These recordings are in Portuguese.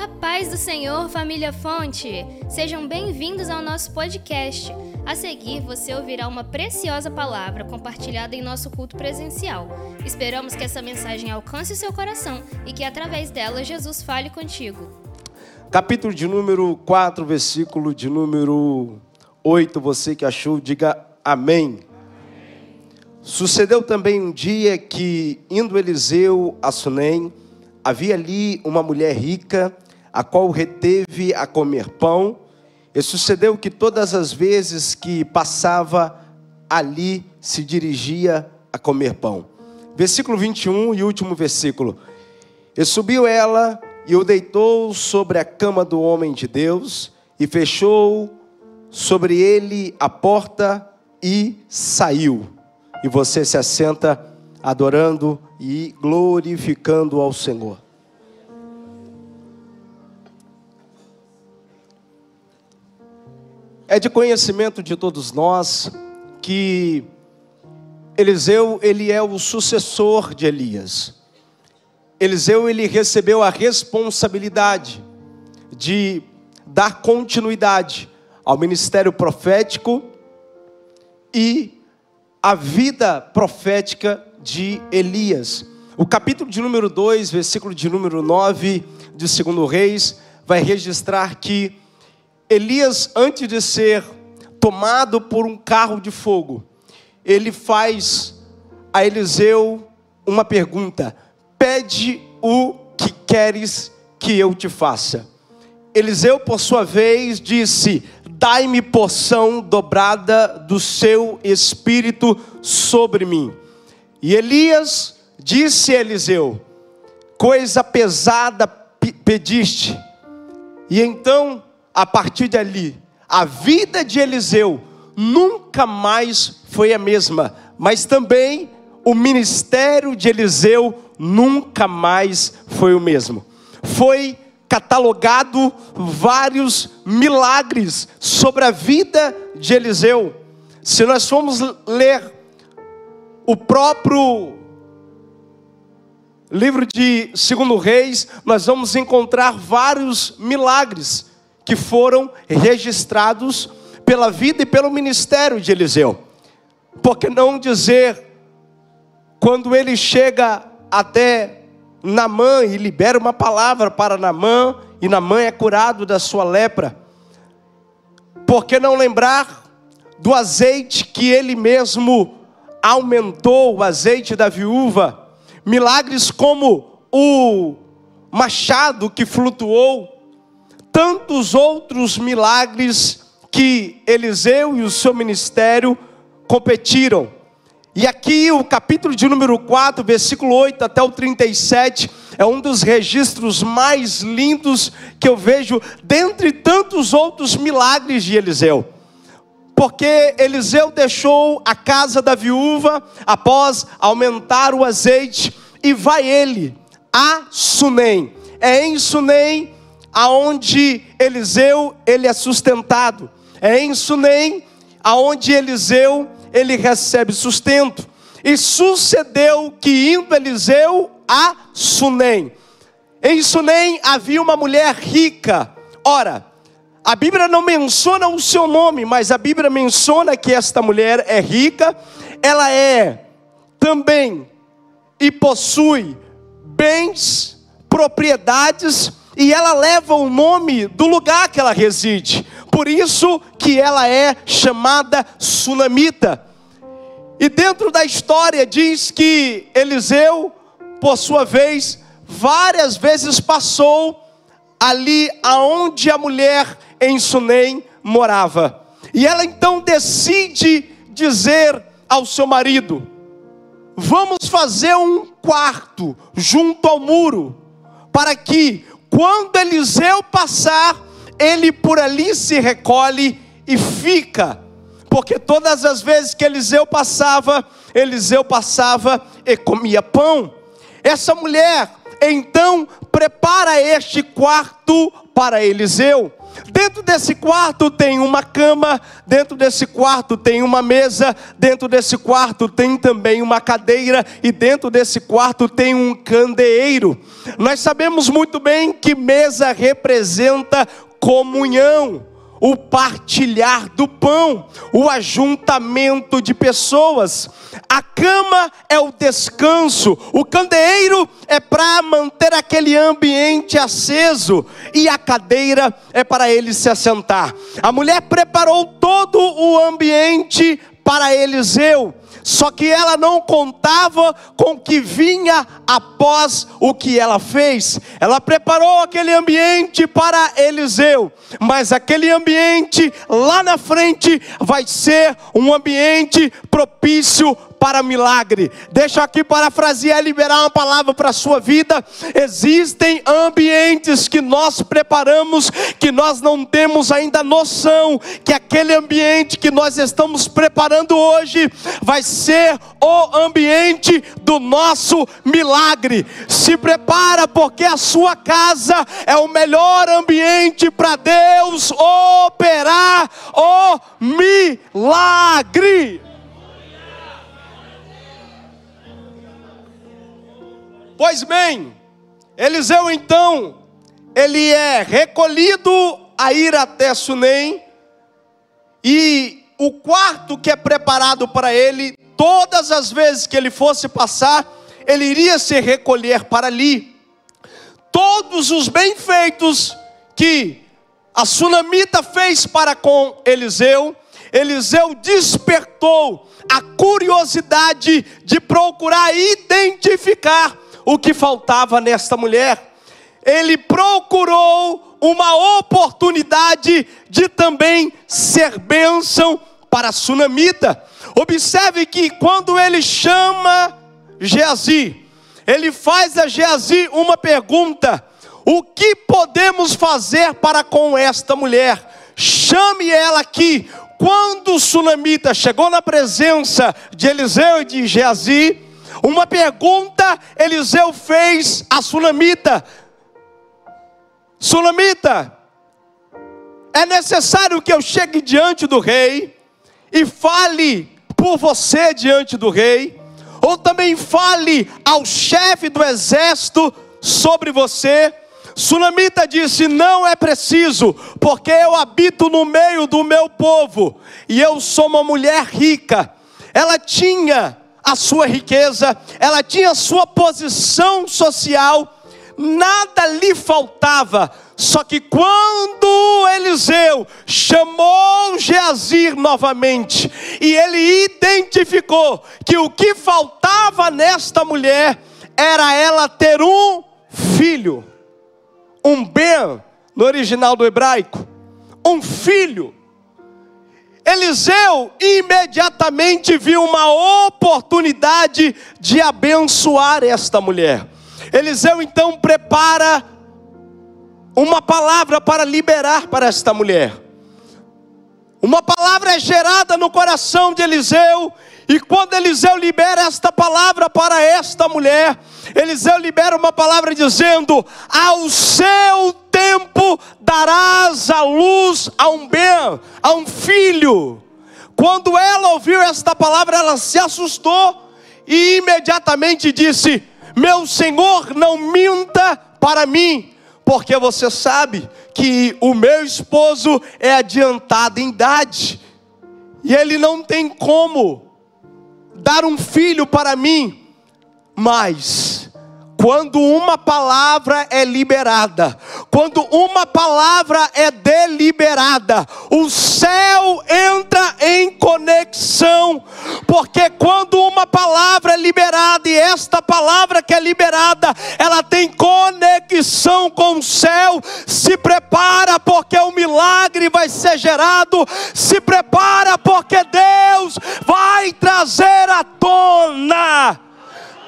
A paz do Senhor, família Fonte! Sejam bem-vindos ao nosso podcast. A seguir, você ouvirá uma preciosa palavra compartilhada em nosso culto presencial. Esperamos que essa mensagem alcance o seu coração e que, através dela, Jesus fale contigo. Capítulo de número 4, versículo de número 8. Você que achou, diga amém. Sucedeu também um dia que, indo Eliseu a Sunem, havia ali uma mulher rica a qual reteve a comer pão. E sucedeu que todas as vezes que passava ali se dirigia a comer pão. Versículo 21 e último versículo. E subiu ela e o deitou sobre a cama do homem de Deus e fechou sobre ele a porta e saiu. E você se assenta adorando e glorificando ao Senhor. É de conhecimento de todos nós que Eliseu, ele é o sucessor de Elias. Eliseu, ele recebeu a responsabilidade de dar continuidade ao ministério profético e a vida profética de Elias. O capítulo de número 2, versículo de número 9 de 2 Reis, vai registrar que Elias, antes de ser tomado por um carro de fogo, ele faz a Eliseu uma pergunta: pede o que queres que eu te faça. Eliseu, por sua vez, disse: Dai-me porção dobrada do seu espírito sobre mim. E Elias disse a Eliseu: Coisa pesada pediste. E então a partir dali, a vida de Eliseu nunca mais foi a mesma, mas também o ministério de Eliseu nunca mais foi o mesmo. Foi catalogado vários milagres sobre a vida de Eliseu. Se nós formos ler o próprio livro de Segundo Reis, nós vamos encontrar vários milagres que foram registrados pela vida e pelo ministério de Eliseu. Por que não dizer, quando ele chega até Namã e libera uma palavra para Namã, e Namã é curado da sua lepra, por que não lembrar do azeite que ele mesmo aumentou, o azeite da viúva, milagres como o machado que flutuou, tantos outros milagres que Eliseu e o seu ministério competiram. E aqui o capítulo de número 4, versículo 8 até o 37, é um dos registros mais lindos que eu vejo dentre tantos outros milagres de Eliseu. Porque Eliseu deixou a casa da viúva após aumentar o azeite e vai ele a Sunem. É em Sunem aonde Eliseu ele é sustentado. É em Sunem aonde Eliseu ele recebe sustento. E sucedeu que indo Eliseu a Sunem. Em Sunem havia uma mulher rica. Ora, a Bíblia não menciona o seu nome, mas a Bíblia menciona que esta mulher é rica. Ela é também e possui bens, propriedades e ela leva o nome do lugar que ela reside. Por isso que ela é chamada Sunamita. E dentro da história diz que Eliseu, por sua vez, várias vezes passou ali aonde a mulher em Sunem morava. E ela então decide dizer ao seu marido: Vamos fazer um quarto junto ao muro, para que quando Eliseu passar, ele por ali se recolhe e fica. Porque todas as vezes que Eliseu passava, Eliseu passava e comia pão. Essa mulher então prepara este quarto para Eliseu. Dentro desse quarto tem uma cama, dentro desse quarto tem uma mesa, dentro desse quarto tem também uma cadeira e dentro desse quarto tem um candeeiro. Nós sabemos muito bem que mesa representa comunhão o partilhar do pão, o ajuntamento de pessoas. A cama é o descanso, o candeeiro é para manter aquele ambiente aceso e a cadeira é para ele se assentar. A mulher preparou todo o ambiente para Eliseu só que ela não contava com o que vinha após o que ela fez. Ela preparou aquele ambiente para Eliseu, mas aquele ambiente lá na frente vai ser um ambiente propício para milagre. Deixa aqui parafrasear, liberar uma palavra para a sua vida. Existem ambientes que nós preparamos que nós não temos ainda noção que aquele ambiente que nós estamos preparando hoje vai ser o ambiente do nosso milagre. Se prepara porque a sua casa é o melhor ambiente para Deus operar o milagre. Pois bem, Eliseu então, ele é recolhido a ir até Sunem, e o quarto que é preparado para ele, todas as vezes que ele fosse passar, ele iria se recolher para ali. Todos os bem-feitos que a sunamita fez para com Eliseu, Eliseu despertou a curiosidade de procurar identificar o que faltava nesta mulher. Ele procurou uma oportunidade de também ser bênção para a sunamita. Observe que quando ele chama Geazi, ele faz a Geazi uma pergunta: o que podemos fazer para com esta mulher? Chame ela aqui. Quando o sunamita chegou na presença de Eliseu e de Geazi, uma pergunta Eliseu fez a Sulamita: Sulamita, é necessário que eu chegue diante do rei e fale por você diante do rei, ou também fale ao chefe do exército sobre você. Sunamita disse: Não é preciso, porque eu habito no meio do meu povo e eu sou uma mulher rica. Ela tinha a sua riqueza, ela tinha a sua posição social, nada lhe faltava. Só que quando Eliseu chamou Geazir novamente, e ele identificou que o que faltava nesta mulher era ela ter um filho, um Ben, no original do hebraico, um filho. Eliseu imediatamente viu uma oportunidade de abençoar esta mulher. Eliseu então prepara uma palavra para liberar para esta mulher. Uma palavra é gerada no coração de Eliseu, e quando Eliseu libera esta palavra para esta mulher, Eliseu libera uma palavra dizendo: Ao seu tempo darás a luz a um bem, a um filho. Quando ela ouviu esta palavra, ela se assustou e imediatamente disse: Meu senhor, não minta para mim, porque você sabe que o meu esposo é adiantado em idade, e ele não tem como dar um filho para mim, mas quando uma palavra é liberada, quando uma palavra é deliberada, o céu entra em conexão, porque quando uma palavra é liberada, e esta palavra que é liberada, ela tem conexão com o céu, se prepara, porque o milagre vai ser gerado, se prepara, porque Deus vai trazer à tona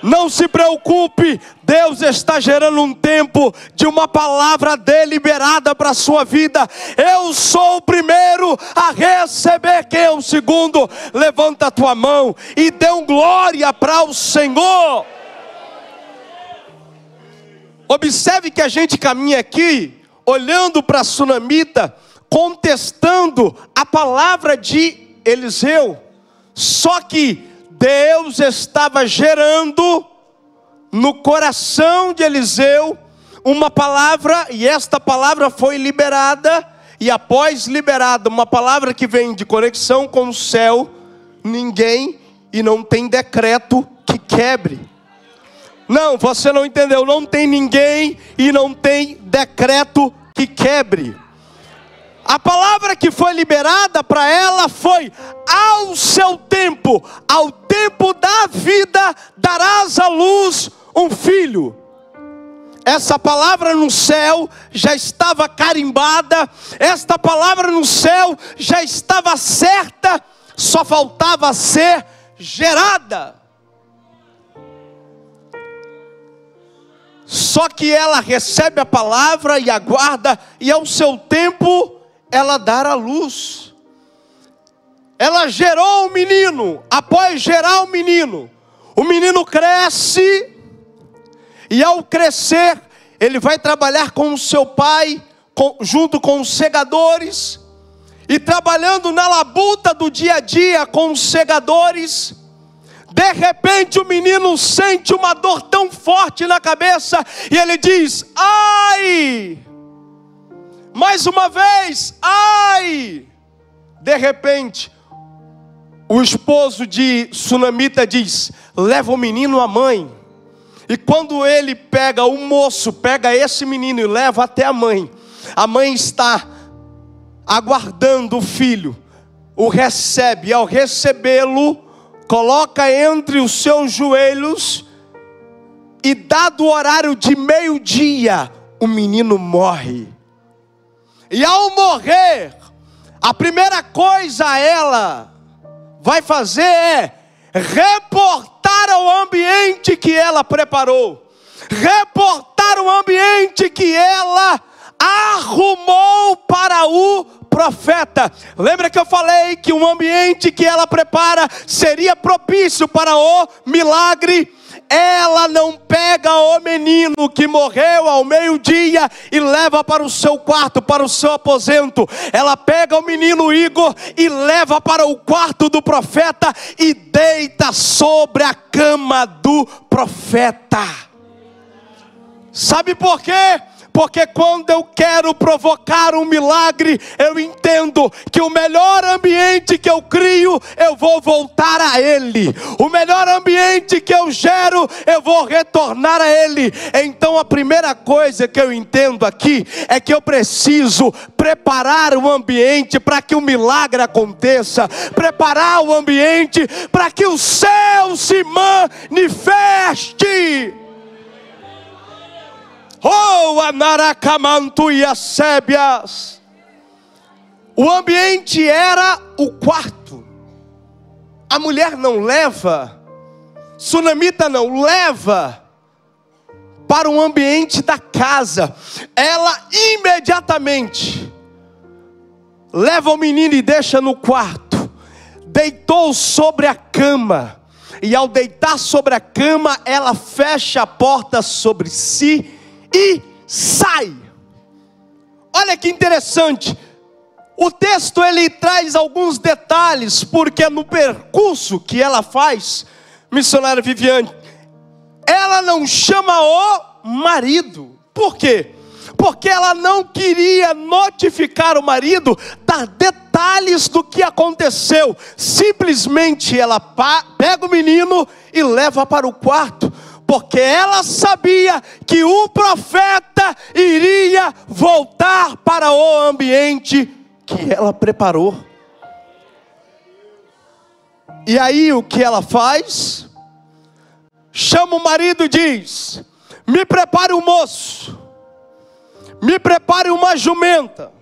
não se preocupe, Deus está gerando um tempo de uma palavra deliberada para a sua vida. Eu sou o primeiro a receber, quem é o segundo? Levanta a tua mão e dê um glória para o Senhor. Observe que a gente caminha aqui olhando para a sunamita, contestando a palavra de Eliseu. Só que Deus estava gerando no coração de Eliseu uma palavra, e esta palavra foi liberada, e após liberada, uma palavra que vem de conexão com o céu, ninguém e não tem decreto que quebre. Não, você não entendeu, não tem ninguém e não tem decreto que quebre. A palavra que foi liberada para ela foi: ao seu tempo, ao tempo da vida, darás à luz um filho. Essa palavra no céu já estava carimbada, esta palavra no céu já estava certa, só faltava ser gerada. Só que ela recebe a palavra e aguarda, e ao seu tempo ela dar a luz. Ela gerou o menino, após gerar o menino, o menino cresce, e ao crescer, ele vai trabalhar com o seu pai, com, junto com os segadores, e trabalhando na labuta do dia a dia com os segadores. De repente o menino sente uma dor tão forte na cabeça e ele diz: Ai! Mais uma vez, ai! De repente, o esposo de Sunamita diz: Leva o menino à mãe. E quando ele pega o moço, pega esse menino e leva até a mãe, a mãe está aguardando o filho, o recebe, e ao recebê-lo, coloca entre os seus joelhos, e dado o horário de meio-dia, o menino morre. E ao morrer, a primeira coisa ela vai fazer é reportar ao ambiente que ela preparou, reportar o ambiente que ela arrumou para o profeta. Lembra que eu falei que o ambiente que ela prepara seria propício para o milagre? Ela não pega o menino que morreu ao meio-dia e leva para o seu quarto, para o seu aposento. Ela pega o menino Igor e leva para o quarto do profeta e deita sobre a cama do profeta. Sabe por quê? Porque quando eu quero provocar um milagre, eu entendo que o melhor ambiente que eu crio, eu vou voltar a Ele, o melhor ambiente que eu gero, eu vou retornar a Ele. Então a primeira coisa que eu entendo aqui é que eu preciso preparar o ambiente para que o milagre aconteça, preparar o ambiente para que o céu se manifeste. Oh, Anaracamantu e as sébias. O ambiente era o quarto. A mulher não leva, Sunamita não leva para o ambiente da casa. Ela imediatamente leva o menino e deixa no quarto. Deitou sobre a cama. E ao deitar sobre a cama, ela fecha a porta sobre si e sai. Olha que interessante. O texto ele traz alguns detalhes, porque no percurso que ela faz, missionária Viviane, ela não chama o marido. Por quê? Porque ela não queria notificar o marido, dar detalhes do que aconteceu. Simplesmente ela pega o menino e leva para o quarto porque ela sabia que o profeta iria voltar para o ambiente que ela preparou. E aí o que ela faz? Chama o marido e diz: Me prepare um moço, me prepare uma jumenta,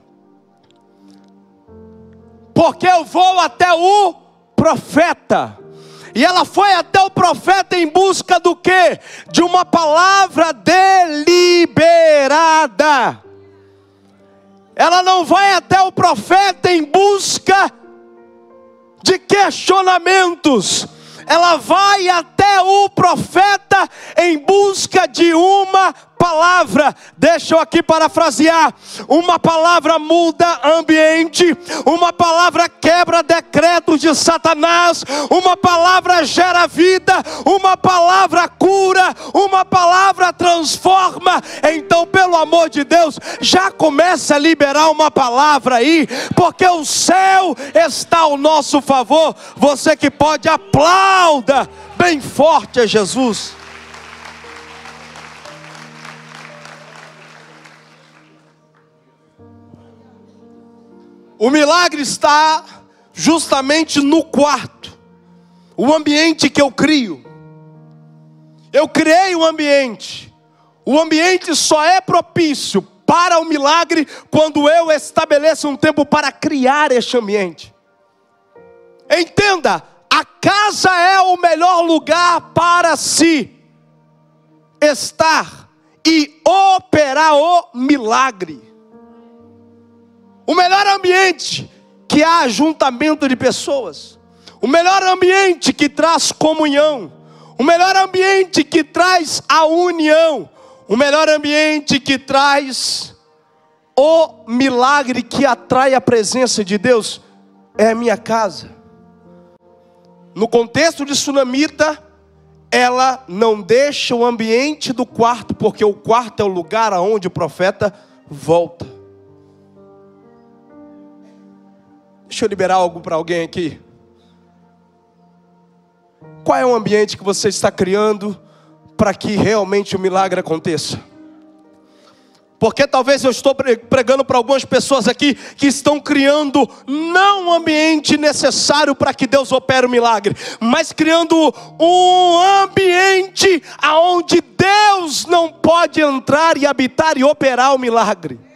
porque eu vou até o profeta. E ela foi até o profeta em busca do que? De uma palavra deliberada. Ela não vai até o profeta em busca de questionamentos. Ela vai até o profeta em busca de uma palavra, deixa eu aqui parafrasear: uma palavra muda ambiente, uma palavra quebra decretos de Satanás, uma palavra gera vida, uma palavra cura, uma palavra transforma. Então, pelo amor de Deus, já começa a liberar uma palavra aí, porque o céu está ao nosso favor. Você que pode, aplauda bem forte a Jesus. O milagre está justamente no quarto, o ambiente que eu crio. Eu criei o um ambiente. O ambiente só é propício para o milagre quando eu estabeleço um tempo para criar este ambiente. Entenda, a casa é o melhor lugar para se estar e operar o milagre. O melhor ambiente que há ajuntamento de pessoas. O melhor ambiente que traz comunhão. O melhor ambiente que traz a união. O melhor ambiente que traz o milagre que atrai a presença de Deus é a minha casa. No contexto de sunamita, ela não deixa o ambiente do quarto, porque o quarto é o lugar aonde o profeta volta. Deixa eu liberar algo para alguém aqui. Qual é o ambiente que você está criando para que realmente o milagre aconteça? Porque talvez eu estou pregando para algumas pessoas aqui que estão criando não o ambiente necessário para que Deus opere o milagre, mas criando um ambiente aonde Deus não pode entrar e habitar e operar o milagre.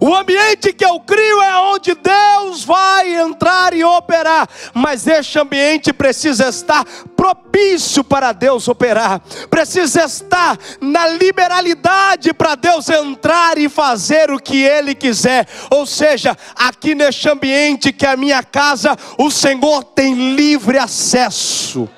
O ambiente que eu crio é onde Deus vai entrar e operar, mas este ambiente precisa estar propício para Deus operar, precisa estar na liberalidade para Deus entrar e fazer o que Ele quiser. Ou seja, aqui neste ambiente que é a minha casa, o Senhor tem livre acesso.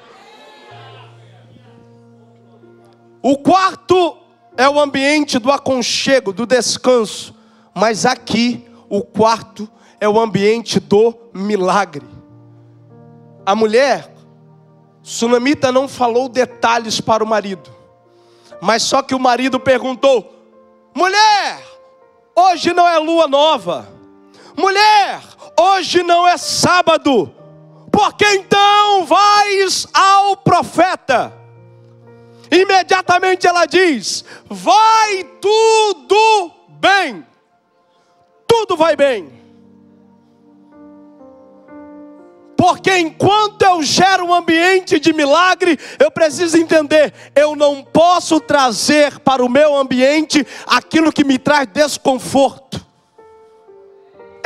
O quarto é o ambiente do aconchego, do descanso mas aqui, o quarto é o ambiente do milagre. A mulher, Sunamita não falou detalhes para o marido, mas só que o marido perguntou: mulher, hoje não é lua nova, mulher, hoje não é sábado, por que então vais ao profeta? Imediatamente ela diz: vai tudo bem tudo vai bem. Porque enquanto eu gero um ambiente de milagre, eu preciso entender, eu não posso trazer para o meu ambiente aquilo que me traz desconforto.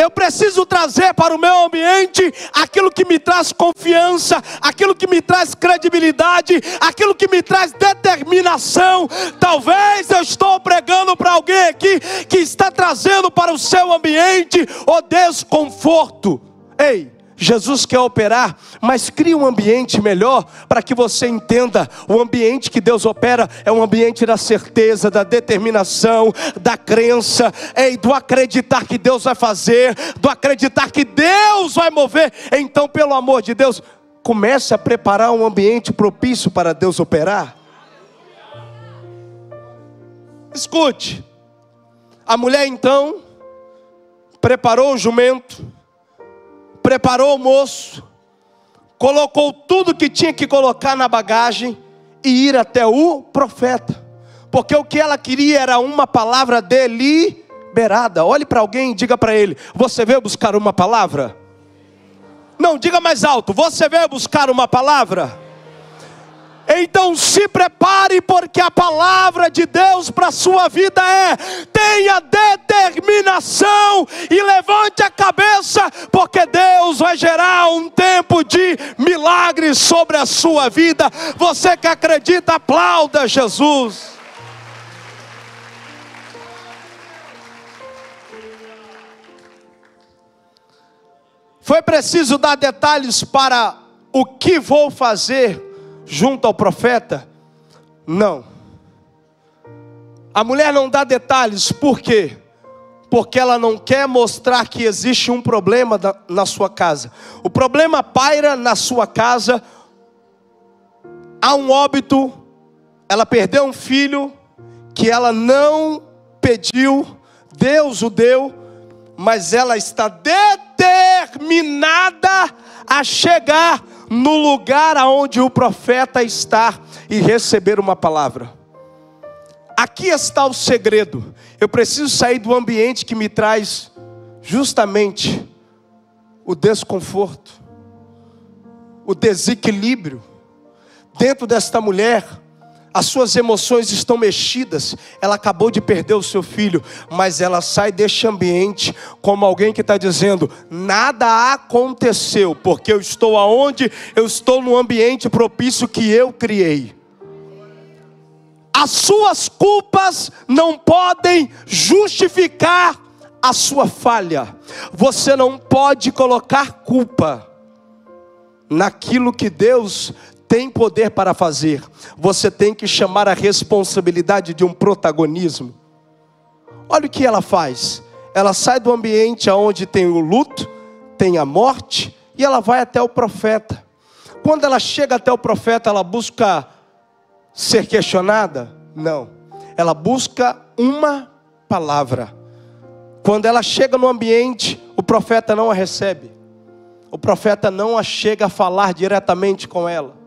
Eu preciso trazer para o meu ambiente aquilo que me traz confiança, aquilo que me traz credibilidade, aquilo que me traz determinação. Talvez eu estou pregando para alguém aqui que está trazendo para o seu ambiente o desconforto. Ei, Jesus quer operar, mas cria um ambiente melhor para que você entenda: o ambiente que Deus opera é um ambiente da certeza, da determinação, da crença, e do acreditar que Deus vai fazer, do acreditar que Deus vai mover. Então, pelo amor de Deus, comece a preparar um ambiente propício para Deus operar. Escute, a mulher então preparou o jumento preparou o moço, colocou tudo que tinha que colocar na bagagem e ir até o profeta, porque o que ela queria era uma palavra deliberada. Olhe para alguém e diga para ele: Você veio buscar uma palavra? Não, diga mais alto: Você veio buscar uma palavra? Então se prepare, porque a palavra de Deus para a sua vida é: tenha determinação e levante a cabeça, porque Deus vai gerar um tempo de milagres sobre a sua vida. Você que acredita, aplauda Jesus. Foi preciso dar detalhes para o que vou fazer junto ao profeta? Não. A mulher não dá detalhes, por quê? Porque ela não quer mostrar que existe um problema na sua casa. O problema paira na sua casa. Há um óbito, ela perdeu um filho que ela não pediu, Deus o deu, mas ela está determinada a chegar no lugar aonde o profeta está e receber uma palavra. Aqui está o segredo. Eu preciso sair do ambiente que me traz justamente o desconforto, o desequilíbrio. Dentro desta mulher, as suas emoções estão mexidas, ela acabou de perder o seu filho, mas ela sai deste ambiente como alguém que está dizendo: nada aconteceu, porque eu estou aonde? Eu estou no ambiente propício que eu criei. As suas culpas não podem justificar a sua falha. Você não pode colocar culpa naquilo que Deus tem poder para fazer. Você tem que chamar a responsabilidade de um protagonismo. Olha o que ela faz. Ela sai do ambiente onde tem o luto, tem a morte, e ela vai até o profeta. Quando ela chega até o profeta, ela busca ser questionada? Não. Ela busca uma palavra. Quando ela chega no ambiente, o profeta não a recebe. O profeta não a chega a falar diretamente com ela.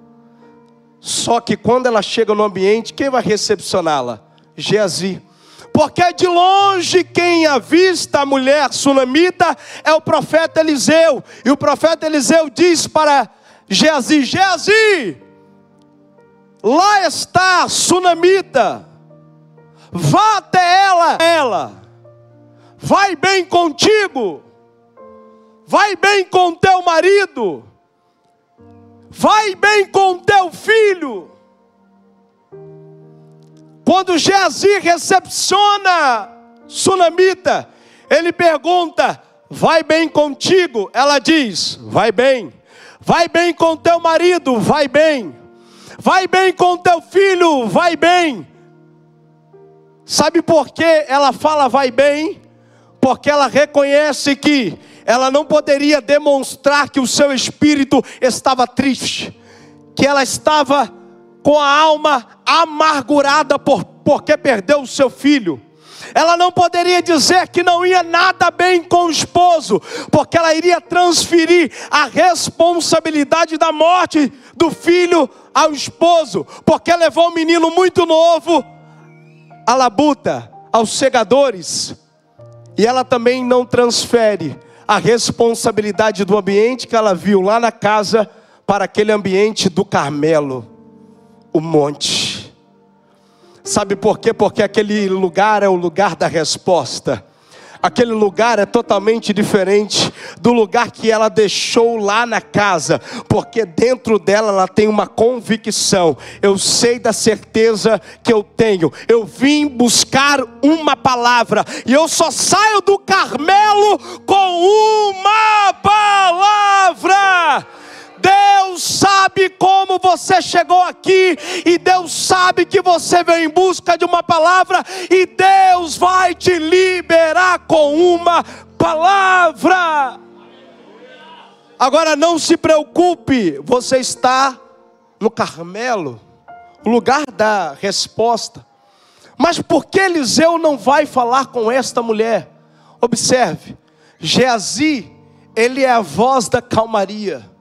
Só que quando ela chega no ambiente, quem vai recepcioná-la? Geazi. Porque de longe quem avista a mulher sunamita é o profeta Eliseu. E o profeta Eliseu diz para Geazi: Geazi, Lá está a sunamita. Vá até ela, ela. Vai bem contigo. Vai bem com teu marido. Vai bem com teu filho. Quando Geazi recepciona Sunamita, ele pergunta: Vai bem contigo? Ela diz: Vai bem. Vai bem com teu marido? Vai bem. Vai bem com teu filho, vai bem. Sabe por que ela fala vai bem? Porque ela reconhece que ela não poderia demonstrar que o seu espírito estava triste, que ela estava com a alma amargurada por, porque perdeu o seu filho. Ela não poderia dizer que não ia nada bem com o esposo, porque ela iria transferir a responsabilidade da morte do filho ao esposo, porque levou um menino muito novo à labuta, aos segadores, e ela também não transfere a responsabilidade do ambiente que ela viu lá na casa para aquele ambiente do Carmelo, o monte. Sabe por quê? Porque aquele lugar é o lugar da resposta. Aquele lugar é totalmente diferente do lugar que ela deixou lá na casa, porque dentro dela ela tem uma convicção. Eu sei da certeza que eu tenho. Eu vim buscar uma palavra e eu só saio do Carmelo com uma palavra. Deus sabe como você chegou aqui, e Deus sabe que você veio em busca de uma palavra, e Deus vai te liberar com uma palavra. Agora não se preocupe, você está no Carmelo, o lugar da resposta. Mas por que Eliseu não vai falar com esta mulher? Observe, Geazi, ele é a voz da calmaria.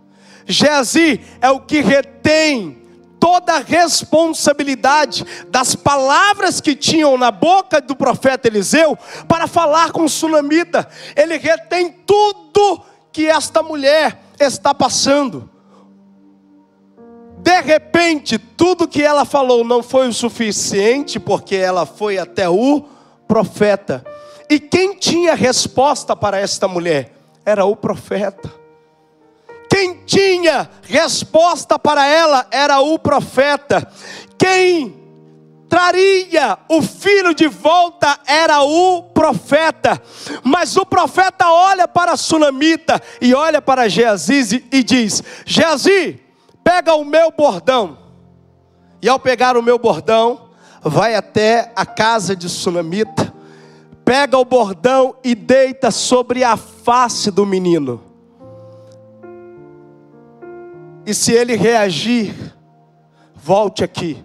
Geazi é o que retém toda a responsabilidade das palavras que tinham na boca do profeta Eliseu para falar com o sunamita. Ele retém tudo que esta mulher está passando. De repente, tudo que ela falou não foi o suficiente, porque ela foi até o profeta. E quem tinha resposta para esta mulher? Era o profeta. Tinha resposta para ela era o profeta. Quem traria o filho de volta era o profeta. Mas o profeta olha para a sunamita e olha para Geazi e diz: Geazi, pega o meu bordão. E ao pegar o meu bordão, vai até a casa de Sunamita, pega o bordão e deita sobre a face do menino. E se ele reagir, volte aqui.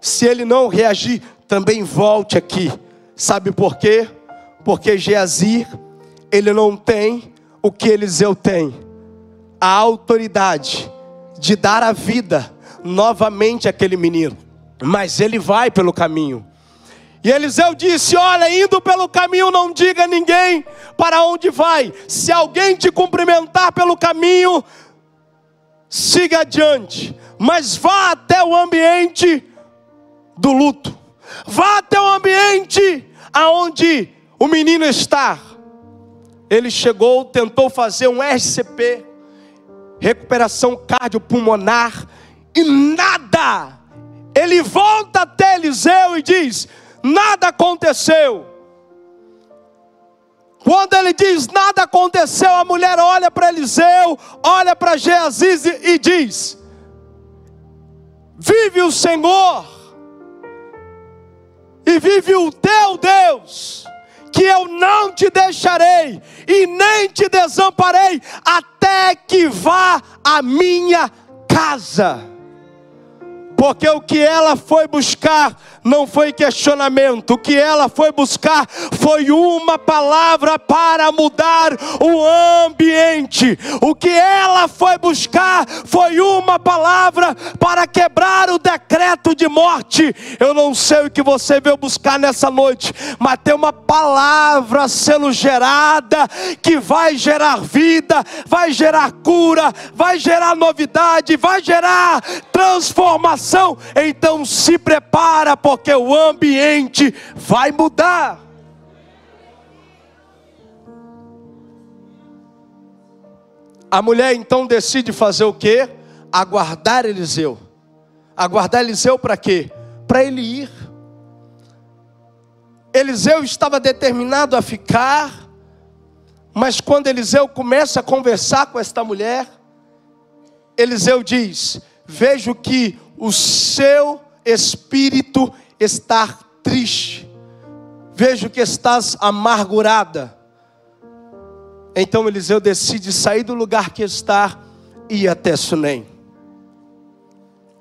Se ele não reagir, também volte aqui. Sabe por quê? Porque Geazir, ele não tem o que Eliseu tem. A autoridade de dar a vida novamente àquele menino. Mas ele vai pelo caminho. E Eliseu disse: Olha, indo pelo caminho, não diga a ninguém para onde vai. Se alguém te cumprimentar pelo caminho, siga adiante, mas vá até o ambiente do luto. Vá até o ambiente aonde o menino está. Ele chegou, tentou fazer um RCP, recuperação cardiopulmonar, e nada. Ele volta até Eliseu e diz: nada aconteceu. Quando ele diz nada aconteceu, a mulher olha para Eliseu, olha para Geazi e diz: Vive o Senhor, e vive o teu Deus, que eu não te deixarei e nem te desamparei, até que vá a minha casa. Porque o que ela foi buscar não foi questionamento, o que ela foi buscar foi uma palavra para mudar o ambiente. O que ela foi buscar foi uma palavra para quebrar o decreto de morte. Eu não sei o que você veio buscar nessa noite, mas tem uma palavra sendo gerada que vai gerar vida, vai gerar cura, vai gerar novidade, vai gerar transformação. Então se prepara, porque o ambiente vai mudar. A mulher então decide fazer o que? Aguardar Eliseu. Aguardar Eliseu para quê? Para ele ir. Eliseu estava determinado a ficar, mas quando Eliseu começa a conversar com esta mulher, Eliseu diz: Vejo que o seu espírito estar triste, vejo que estás amargurada. Então Eliseu decide sair do lugar que está e ir até Sunem.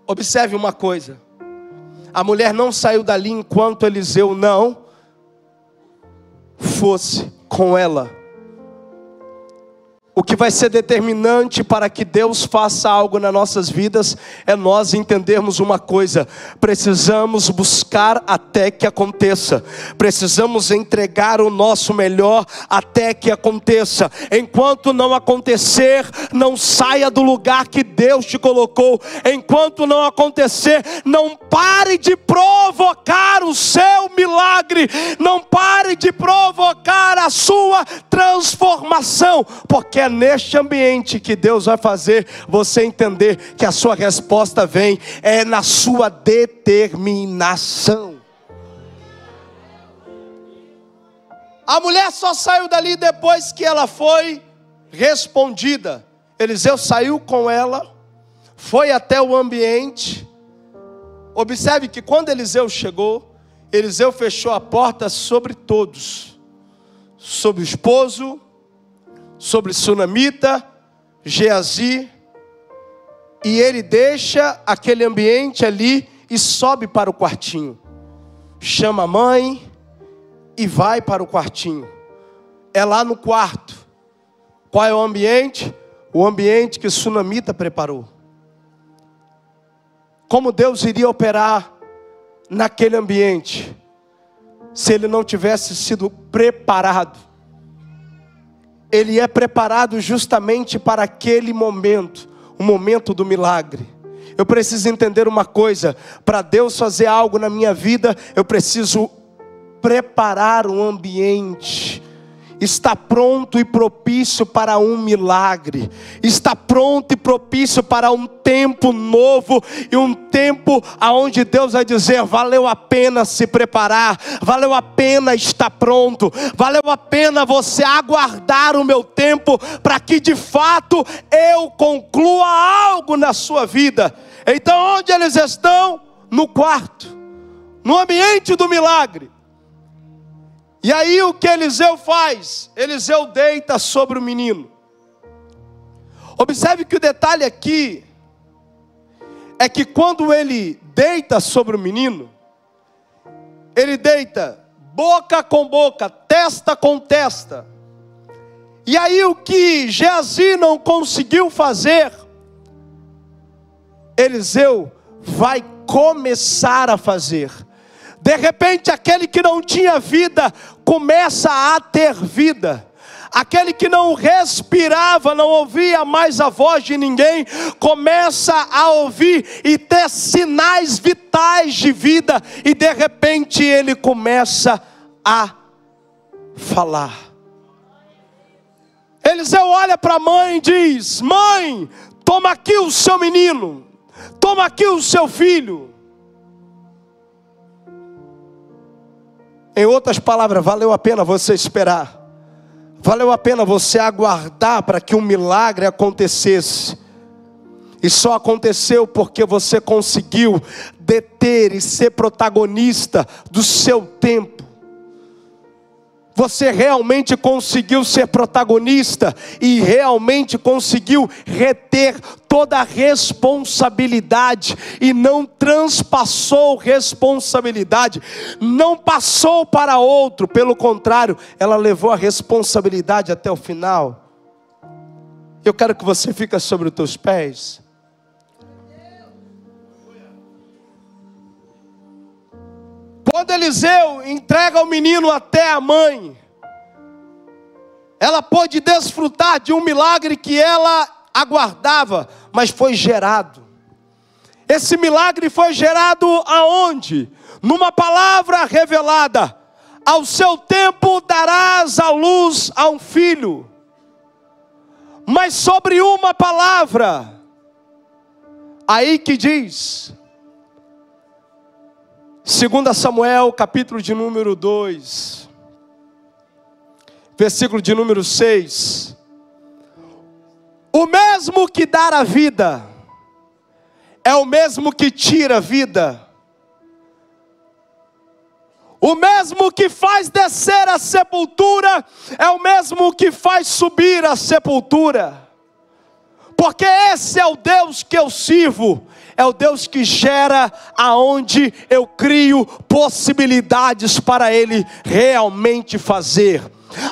Observe uma coisa: a mulher não saiu dali enquanto Eliseu não fosse com ela. O que vai ser determinante para que Deus faça algo nas nossas vidas é nós entendermos uma coisa: precisamos buscar até que aconteça, precisamos entregar o nosso melhor até que aconteça. Enquanto não acontecer, não saia do lugar que Deus te colocou. Enquanto não acontecer, não pare de provocar o seu milagre, não pare de provocar a sua transformação, porque é neste ambiente que Deus vai fazer você entender que a sua resposta vem é na sua determinação. A mulher só saiu dali depois que ela foi respondida. Eliseu saiu com ela, foi até o ambiente. Observe que quando Eliseu chegou, Eliseu fechou a porta sobre todos, sobre o esposo, sobre Sunamita, Geazi, e ele deixa aquele ambiente ali e sobe para o quartinho. Chama a mãe e vai para o quartinho. É lá no quarto. Qual é o ambiente? O ambiente que Sunamita preparou. Como Deus iria operar naquele ambiente se ele não tivesse sido preparado? Ele é preparado justamente para aquele momento, o momento do milagre. Eu preciso entender uma coisa: para Deus fazer algo na minha vida, eu preciso preparar o ambiente está pronto e propício para um milagre, está pronto e propício para um tempo novo e um tempo aonde Deus vai dizer: valeu a pena se preparar, valeu a pena estar pronto, valeu a pena você aguardar o meu tempo para que de fato eu conclua algo na sua vida. Então, onde eles estão? No quarto. no ambiente do milagre. E aí o que Eliseu faz? Eliseu deita sobre o menino. Observe que o detalhe aqui é que quando ele deita sobre o menino, ele deita boca com boca, testa com testa. E aí o que Geazi não conseguiu fazer, Eliseu vai começar a fazer. De repente, aquele que não tinha vida começa a ter vida. Aquele que não respirava, não ouvia mais a voz de ninguém, começa a ouvir e ter sinais vitais de vida, e de repente ele começa a falar. Eliseu olha para a mãe e diz: Mãe, toma aqui o seu menino, toma aqui o seu filho. Em outras palavras, valeu a pena você esperar. Valeu a pena você aguardar para que um milagre acontecesse. E só aconteceu porque você conseguiu deter e ser protagonista do seu tempo. Você realmente conseguiu ser protagonista e realmente conseguiu reter toda a responsabilidade e não transpassou responsabilidade, não passou para outro, pelo contrário, ela levou a responsabilidade até o final. Eu quero que você fique sobre os teus pés. Quando Eliseu entrega o menino até a mãe, ela pôde desfrutar de um milagre que ela aguardava, mas foi gerado. Esse milagre foi gerado aonde? Numa palavra revelada: ao seu tempo darás a luz a um filho. Mas sobre uma palavra, aí que diz, Segunda Samuel, capítulo de número 2, versículo de número 6. O mesmo que dá a vida é o mesmo que tira a vida. O mesmo que faz descer a sepultura é o mesmo que faz subir a sepultura. Porque esse é o Deus que eu sirvo é o Deus que gera aonde eu crio possibilidades para Ele realmente fazer.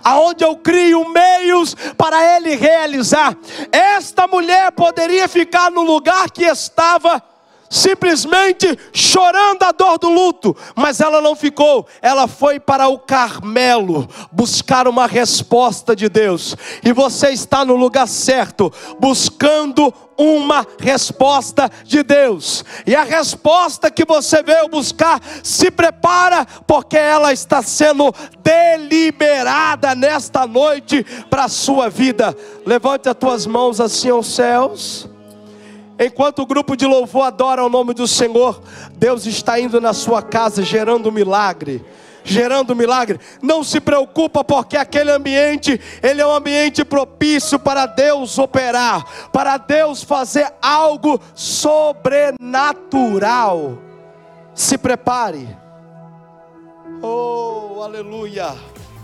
Aonde eu crio meios para Ele realizar. Esta mulher poderia ficar no lugar que estava simplesmente chorando a dor do luto, mas ela não ficou, ela foi para o Carmelo buscar uma resposta de Deus, e você está no lugar certo, buscando uma resposta de Deus, e a resposta que você veio buscar, se prepara, porque ela está sendo deliberada nesta noite para a sua vida. Levante as tuas mãos assim aos céus. Enquanto o grupo de louvor adora o nome do Senhor, Deus está indo na sua casa gerando milagre gerando milagre. Não se preocupa porque aquele ambiente, ele é um ambiente propício para Deus operar, para Deus fazer algo sobrenatural. Se prepare. Oh, aleluia.